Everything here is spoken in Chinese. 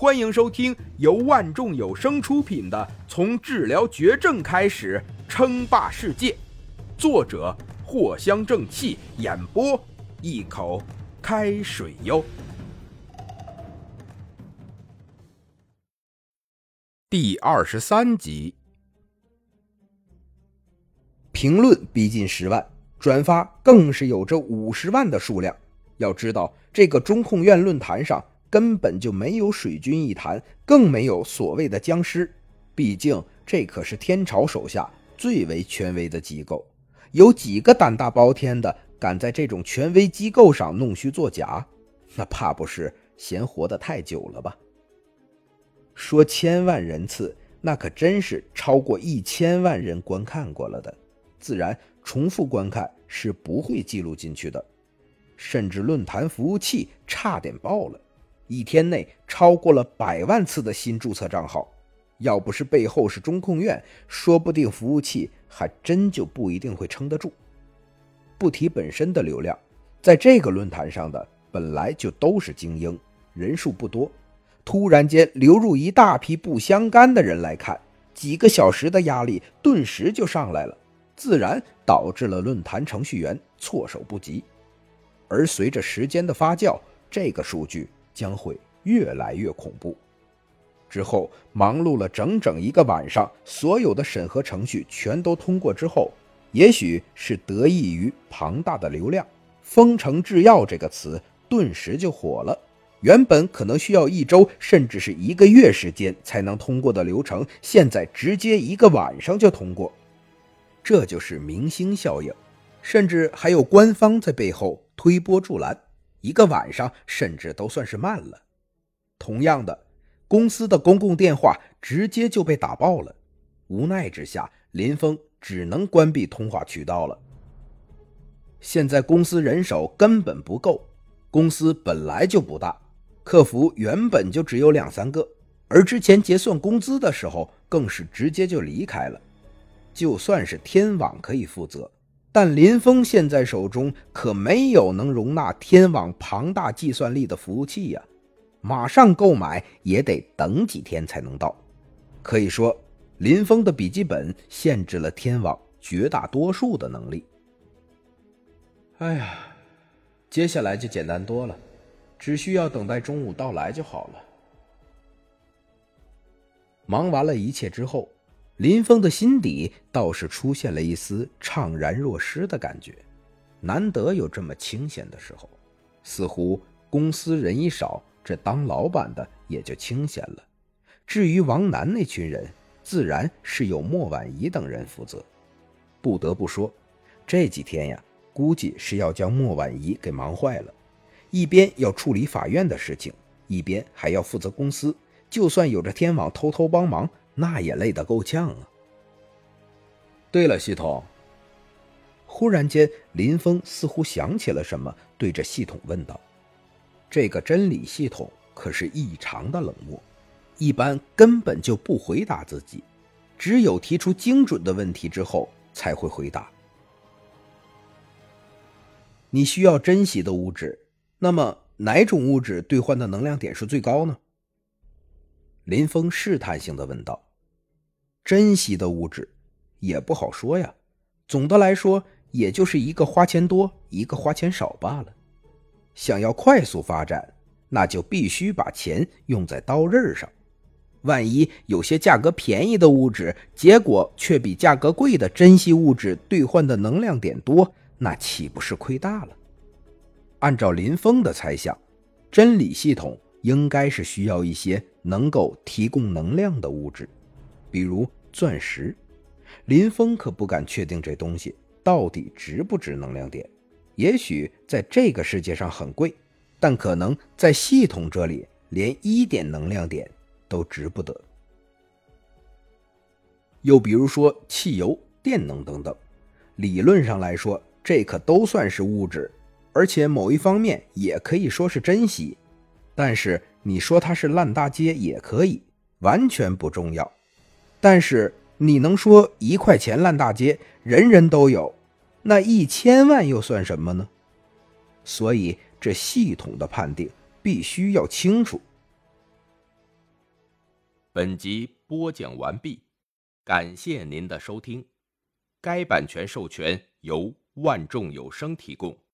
欢迎收听由万众有声出品的《从治疗绝症开始称霸世界》，作者藿香正气，演播一口开水哟。第二十三集，评论逼近十万，转发更是有着五十万的数量。要知道，这个中控院论坛上。根本就没有水军一谈，更没有所谓的僵尸。毕竟这可是天朝手下最为权威的机构，有几个胆大包天的敢在这种权威机构上弄虚作假？那怕不是嫌活得太久了吧？说千万人次，那可真是超过一千万人观看过了的，自然重复观看是不会记录进去的。甚至论坛服务器差点爆了。一天内超过了百万次的新注册账号，要不是背后是中控院，说不定服务器还真就不一定会撑得住。不提本身的流量，在这个论坛上的本来就都是精英，人数不多，突然间流入一大批不相干的人来看，几个小时的压力顿时就上来了，自然导致了论坛程序员措手不及。而随着时间的发酵，这个数据。将会越来越恐怖。之后忙碌了整整一个晚上，所有的审核程序全都通过之后，也许是得益于庞大的流量，“封城制药”这个词顿时就火了。原本可能需要一周甚至是一个月时间才能通过的流程，现在直接一个晚上就通过。这就是明星效应，甚至还有官方在背后推波助澜。一个晚上甚至都算是慢了。同样的，公司的公共电话直接就被打爆了。无奈之下，林峰只能关闭通话渠道了。现在公司人手根本不够，公司本来就不大，客服原本就只有两三个，而之前结算工资的时候更是直接就离开了。就算是天网可以负责。但林峰现在手中可没有能容纳天网庞大计算力的服务器呀，马上购买也得等几天才能到。可以说，林峰的笔记本限制了天网绝大多数的能力。哎呀，接下来就简单多了，只需要等待中午到来就好了。忙完了一切之后。林峰的心底倒是出现了一丝怅然若失的感觉，难得有这么清闲的时候，似乎公司人一少，这当老板的也就清闲了。至于王楠那群人，自然是由莫婉仪等人负责。不得不说，这几天呀，估计是要将莫婉仪给忙坏了，一边要处理法院的事情，一边还要负责公司，就算有着天网偷偷帮忙。那也累得够呛啊！对了，系统。忽然间，林峰似乎想起了什么，对着系统问道：“这个真理系统可是异常的冷漠，一般根本就不回答自己，只有提出精准的问题之后才会回答。你需要珍惜的物质，那么哪种物质兑换的能量点数最高呢？”林峰试探性的问道。珍惜的物质，也不好说呀。总的来说，也就是一个花钱多，一个花钱少罢了。想要快速发展，那就必须把钱用在刀刃上。万一有些价格便宜的物质，结果却比价格贵的珍惜物质兑换的能量点多，那岂不是亏大了？按照林峰的猜想，真理系统应该是需要一些能够提供能量的物质，比如。钻石，林峰可不敢确定这东西到底值不值能量点。也许在这个世界上很贵，但可能在系统这里连一点能量点都值不得。又比如说汽油、电能等等，理论上来说，这可都算是物质，而且某一方面也可以说是珍惜。但是你说它是烂大街也可以，完全不重要。但是你能说一块钱烂大街人人都有，那一千万又算什么呢？所以这系统的判定必须要清楚。本集播讲完毕，感谢您的收听。该版权授权由万众有声提供。